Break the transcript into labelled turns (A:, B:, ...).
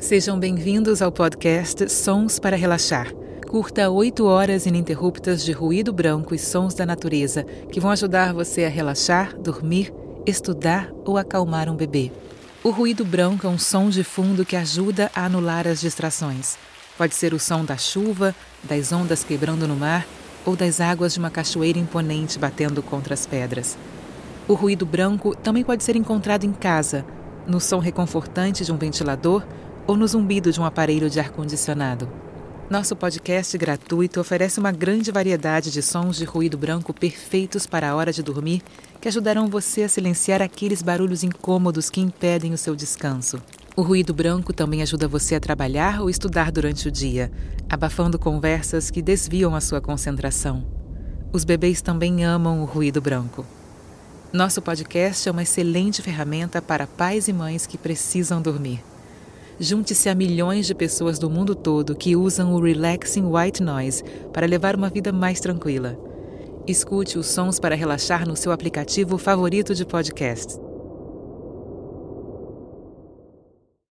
A: Sejam bem-vindos ao podcast Sons para Relaxar. Curta oito horas ininterruptas de ruído branco e sons da natureza que vão ajudar você a relaxar, dormir, estudar ou acalmar um bebê. O ruído branco é um som de fundo que ajuda a anular as distrações. Pode ser o som da chuva, das ondas quebrando no mar ou das águas de uma cachoeira imponente batendo contra as pedras. O ruído branco também pode ser encontrado em casa, no som reconfortante de um ventilador ou no zumbido de um aparelho de ar-condicionado. Nosso podcast gratuito oferece uma grande variedade de sons de ruído branco perfeitos para a hora de dormir que ajudarão você a silenciar aqueles barulhos incômodos que impedem o seu descanso. O ruído branco também ajuda você a trabalhar ou estudar durante o dia, abafando conversas que desviam a sua concentração. Os bebês também amam o ruído branco. Nosso podcast é uma excelente ferramenta para pais e mães que precisam dormir. Junte-se a milhões de pessoas do mundo todo que usam o Relaxing White Noise para levar uma vida mais tranquila. Escute os sons para relaxar no seu aplicativo favorito de podcast.